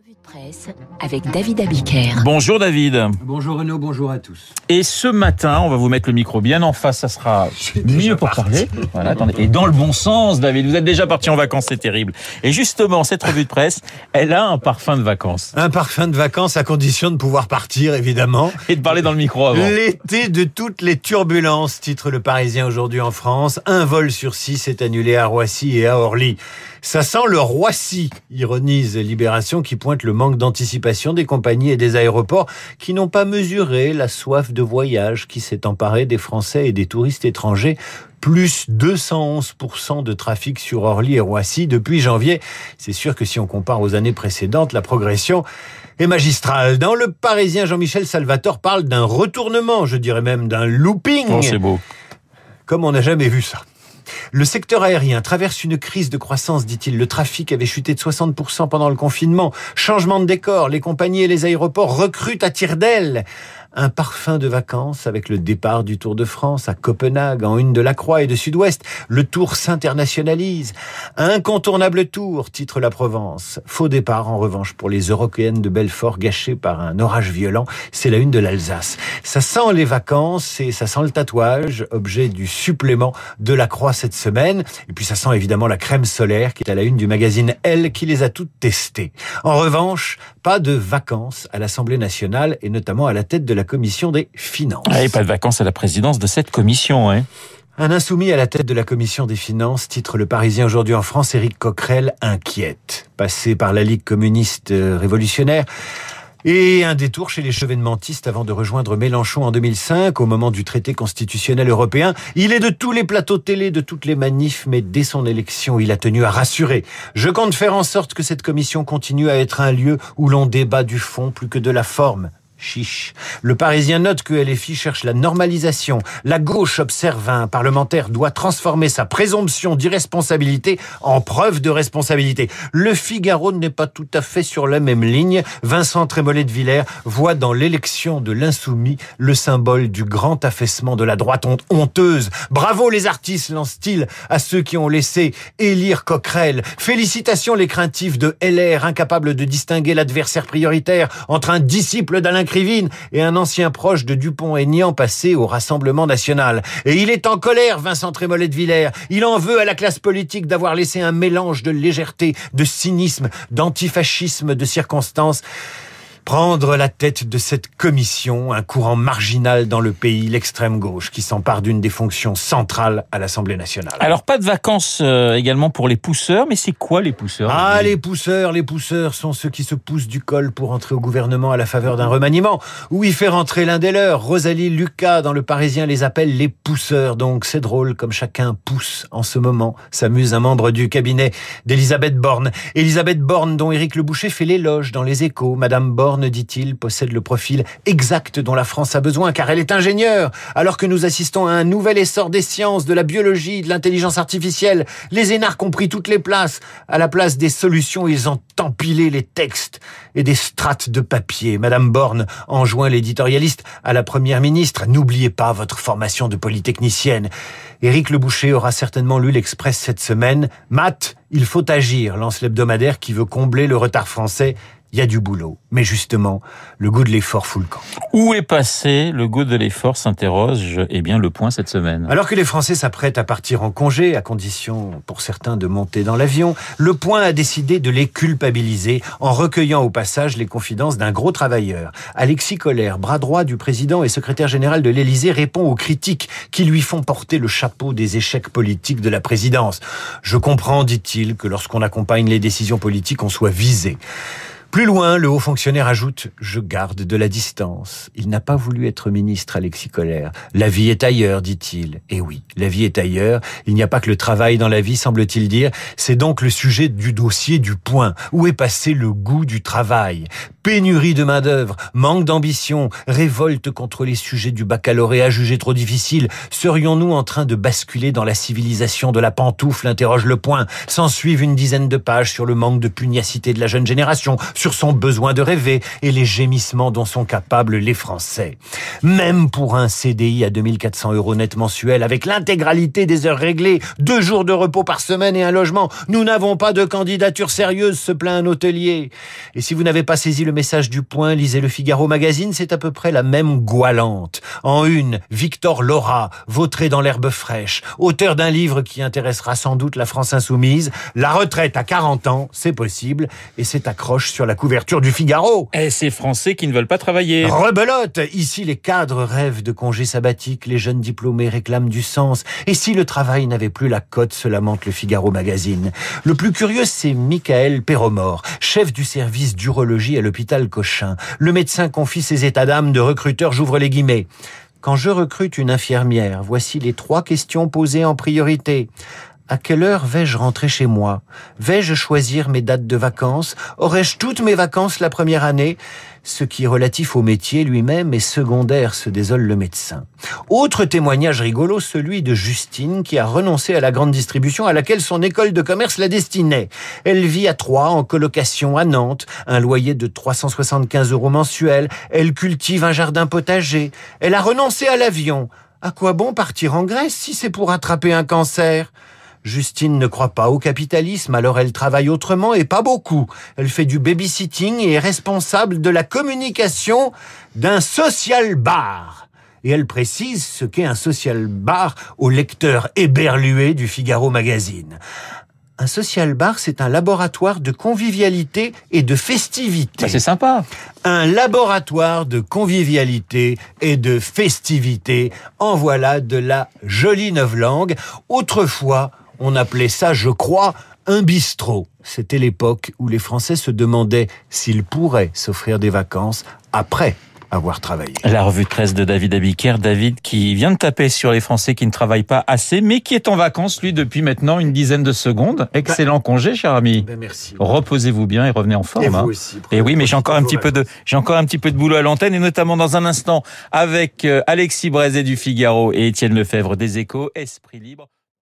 Revue de presse avec David Abiker. Bonjour David. Bonjour Renaud, bonjour à tous. Et ce matin, on va vous mettre le micro bien en face, ça sera mieux pour parler. Voilà, attendez. Et dans le bon sens, David. Vous êtes déjà parti en vacances, c'est terrible. Et justement, cette revue de presse, elle a un parfum de vacances. Un parfum de vacances à condition de pouvoir partir, évidemment. Et de parler dans le micro avant. L'été de toutes les turbulences, titre le Parisien aujourd'hui en France. Un vol sur six est annulé à Roissy et à Orly. Ça sent le Roissy, ironise Libération qui pointe le manque d'anticipation des compagnies et des aéroports qui n'ont pas mesuré la soif de voyage qui s'est emparée des Français et des touristes étrangers plus 211% de trafic sur Orly et Roissy depuis janvier. C'est sûr que si on compare aux années précédentes, la progression est magistrale. Dans le Parisien, Jean-Michel Salvatore parle d'un retournement, je dirais même d'un looping. Oh, c'est beau. Comme on n'a jamais vu ça. Le secteur aérien traverse une crise de croissance, dit-il. Le trafic avait chuté de 60% pendant le confinement. Changement de décor, les compagnies et les aéroports recrutent à tire d'aile un parfum de vacances avec le départ du Tour de France à Copenhague en une de la Croix et de Sud-Ouest. Le Tour s'internationalise. Incontournable Tour, titre la Provence. Faux départ en revanche pour les Européennes de Belfort gâchées par un orage violent. C'est la une de l'Alsace. Ça sent les vacances et ça sent le tatouage, objet du supplément de la Croix cette semaine. Et puis ça sent évidemment la crème solaire qui est à la une du magazine Elle qui les a toutes testées. En revanche, pas de vacances à l'Assemblée nationale et notamment à la tête de la commission des finances. Ah, et pas de vacances à la présidence de cette commission, hein. Un insoumis à la tête de la commission des finances, titre Le Parisien aujourd'hui en France, Éric Coquerel inquiète. Passé par la Ligue communiste révolutionnaire, et un détour chez les chevènementistes avant de rejoindre Mélenchon en 2005, au moment du traité constitutionnel européen. Il est de tous les plateaux télé, de toutes les manifs, mais dès son élection, il a tenu à rassurer. Je compte faire en sorte que cette commission continue à être un lieu où l'on débat du fond plus que de la forme. Chiche. Le Parisien note que LFI cherche la normalisation. La gauche observe un parlementaire doit transformer sa présomption d'irresponsabilité en preuve de responsabilité. Le Figaro n'est pas tout à fait sur la même ligne. Vincent Trémollet de Villers voit dans l'élection de l'insoumis le symbole du grand affaissement de la droite honteuse. Bravo les artistes, lance-t-il à ceux qui ont laissé élire Coquerel. Félicitations les craintifs de LR, incapables de distinguer l'adversaire prioritaire entre un disciple d'Alain Et un ancien proche de Dupont-Aignan passé au Rassemblement national. Et il est en colère, Vincent Trémollet de Villers. Il en veut à la classe politique d'avoir laissé un mélange de légèreté, de cynisme, d'antifascisme, de circonstances prendre la tête de cette commission, un courant marginal dans le pays, l'extrême gauche, qui s'empare d'une des fonctions centrales à l'Assemblée nationale. Alors pas de vacances euh, également pour les pousseurs, mais c'est quoi les pousseurs Ah, les pousseurs, les pousseurs sont ceux qui se poussent du col pour entrer au gouvernement à la faveur d'un remaniement, ou y faire entrer l'un des leurs. Rosalie Lucas dans Le Parisien les appelle les pousseurs, donc c'est drôle comme chacun pousse en ce moment, s'amuse un membre du cabinet d'Elisabeth Borne. Elisabeth Borne dont Éric Le Boucher fait l'éloge dans les échos. Madame Borne dit-il, possède le profil exact dont la France a besoin, car elle est ingénieure. Alors que nous assistons à un nouvel essor des sciences, de la biologie, de l'intelligence artificielle, les énarques ont pris toutes les places. À la place des solutions, ils ont empilé les textes et des strates de papier. Madame Borne enjoint l'éditorialiste à la première ministre, n'oubliez pas votre formation de polytechnicienne. Éric Le Boucher aura certainement lu l'Express cette semaine. Matt, il faut agir, lance l'hebdomadaire qui veut combler le retard français il y a du boulot. Mais justement, le goût de l'effort fout le camp. Où est passé le goût de l'effort s'interroge eh bien le point cette semaine. Alors que les Français s'apprêtent à partir en congé, à condition pour certains de monter dans l'avion, le point a décidé de les culpabiliser en recueillant au passage les confidences d'un gros travailleur. Alexis Collère, bras droit du président et secrétaire général de l'Élysée, répond aux critiques qui lui font porter le chapeau des échecs politiques de la présidence. Je comprends, dit-il, que lorsqu'on accompagne les décisions politiques, on soit visé. Plus loin, le haut fonctionnaire ajoute ⁇ Je garde de la distance ⁇ Il n'a pas voulu être ministre, Alexis Colère. La vie est ailleurs, dit-il. Et oui, la vie est ailleurs. Il n'y a pas que le travail dans la vie, semble-t-il dire. C'est donc le sujet du dossier du point. Où est passé le goût du travail? Pénurie de main-d'œuvre, manque d'ambition, révolte contre les sujets du baccalauréat jugés trop difficiles. Serions-nous en train de basculer dans la civilisation de la pantoufle? interroge le point. S'en suivent une dizaine de pages sur le manque de pugnacité de la jeune génération sur son besoin de rêver et les gémissements dont sont capables les Français. Même pour un CDI à 2400 euros net mensuel, avec l'intégralité des heures réglées, deux jours de repos par semaine et un logement, nous n'avons pas de candidature sérieuse, se plaint un hôtelier. Et si vous n'avez pas saisi le message du point, lisez le Figaro Magazine, c'est à peu près la même goualante. En une, Victor Laura, vautré dans l'herbe fraîche, auteur d'un livre qui intéressera sans doute la France insoumise, La retraite à 40 ans, c'est possible, et c'est accroche sur la couverture du Figaro. Et ces Français qui ne veulent pas travailler. Rebelote Ici, les cadres rêvent de congés sabbatiques, les jeunes diplômés réclament du sens. Et si le travail n'avait plus la cote, se lamente le Figaro Magazine. Le plus curieux, c'est Michael Perromort, chef du service d'urologie à l'hôpital Cochin. Le médecin confie ses états d'âme de recruteur, j'ouvre les guillemets. Quand je recrute une infirmière, voici les trois questions posées en priorité. À quelle heure vais-je rentrer chez moi? Vais-je choisir mes dates de vacances? Aurais-je toutes mes vacances la première année? Ce qui est relatif au métier lui-même est secondaire, se désole le médecin. Autre témoignage rigolo, celui de Justine qui a renoncé à la grande distribution à laquelle son école de commerce la destinait. Elle vit à Troyes en colocation à Nantes, un loyer de 375 euros mensuels. Elle cultive un jardin potager. Elle a renoncé à l'avion. À quoi bon partir en Grèce si c'est pour attraper un cancer? Justine ne croit pas au capitalisme, alors elle travaille autrement et pas beaucoup. Elle fait du babysitting et est responsable de la communication d'un social bar. Et elle précise ce qu'est un social bar au lecteur éberlué du Figaro magazine. Un social bar, c'est un laboratoire de convivialité et de festivité. Bah, c'est sympa. Un laboratoire de convivialité et de festivité. En voilà de la jolie langue. Autrefois, on appelait ça, je crois, un bistrot. C'était l'époque où les Français se demandaient s'ils pourraient s'offrir des vacances après avoir travaillé. La revue de presse de David Abiker, David qui vient de taper sur les Français qui ne travaillent pas assez, mais qui est en vacances, lui, depuis maintenant une dizaine de secondes. Excellent congé, cher ami. Ben merci. Reposez-vous bien et revenez en forme. Et hein. vous aussi. Et oui, mais j'ai encore un petit peu de, j'ai encore un petit peu de boulot à l'antenne et notamment dans un instant avec euh, Alexis Brézet du Figaro et Étienne Lefebvre des Échos, Esprit Libre.